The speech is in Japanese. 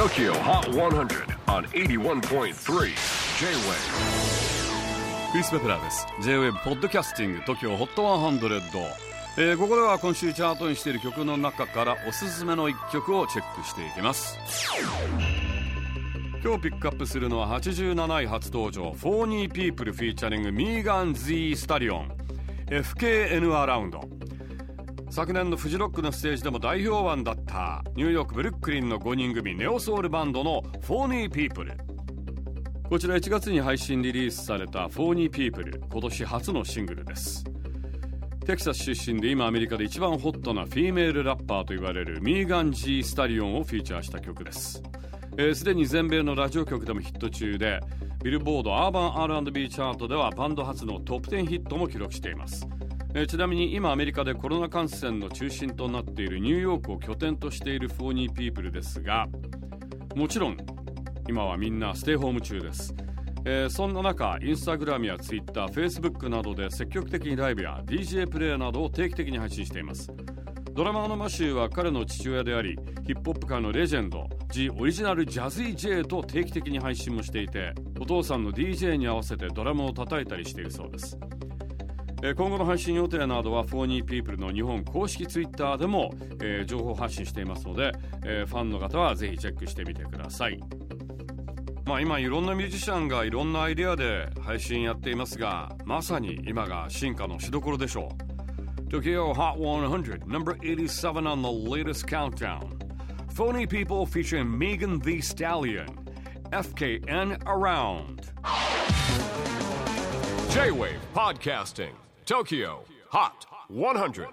TOKYO HOT 100 on 81.3 J-WAVE クリス・ペプラーです。J-WAVE ポッドキャスティング TOKYO HOT 100、えー、ここでは今週チャートインしている曲の中からおすすめの一曲をチェックしていきます。今日ピックアップするのは87位初登場フォーニーピープル featuring ミーガン・ジー・スタリオン FKN Around昨年のフジロックのステージでも大評判だったニューヨークブルックリンの5人組ネオソウルバンドのフォーニーピープル。こちら1月に配信リリースされたフォーニーピープル今年初のシングルです。テキサス出身で今アメリカで一番ホットなフィーメールラッパーと言われるミーガン・ジー・スタリオンをフィーチャーした曲です。すで、えー、に全米のラジオ局でもヒット中でビルボードアーバン R&B チャートではバンド初のトップ10ヒットも記録しています。えー、ちなみに今アメリカでコロナ感染の中心となっているニューヨークを拠点としているフォーニーピープルですがもちろん今はみんなステイホーム中です、えー、そんな中インスタグラムやツイッターフェイスブックなどで積極的にライブや DJ プレイなどを定期的に配信しています。ドラマーのマシューは彼の父親でありヒップホップ界のレジェンド The Original Jazzy Jay と定期的に配信もしていてお父さんの DJ に合わせてドラムを叩いたりしているそうです。今後の配信予定などはフォーニーピープルの日本公式ツイッターでも、え、情報発信していますので、え、ファンの方はぜひチェックしてみてください。まあ今いろんなミュージシャンがいろんなアイデアで配信やっていますがまさに今が進化のしどころでしょう。Tokyo Hot 100 No.87 on the latest countdown. Phony People featuring Megan the Stallion. FKN Around. J-Wave Podcasting. Tokyo Hot 100.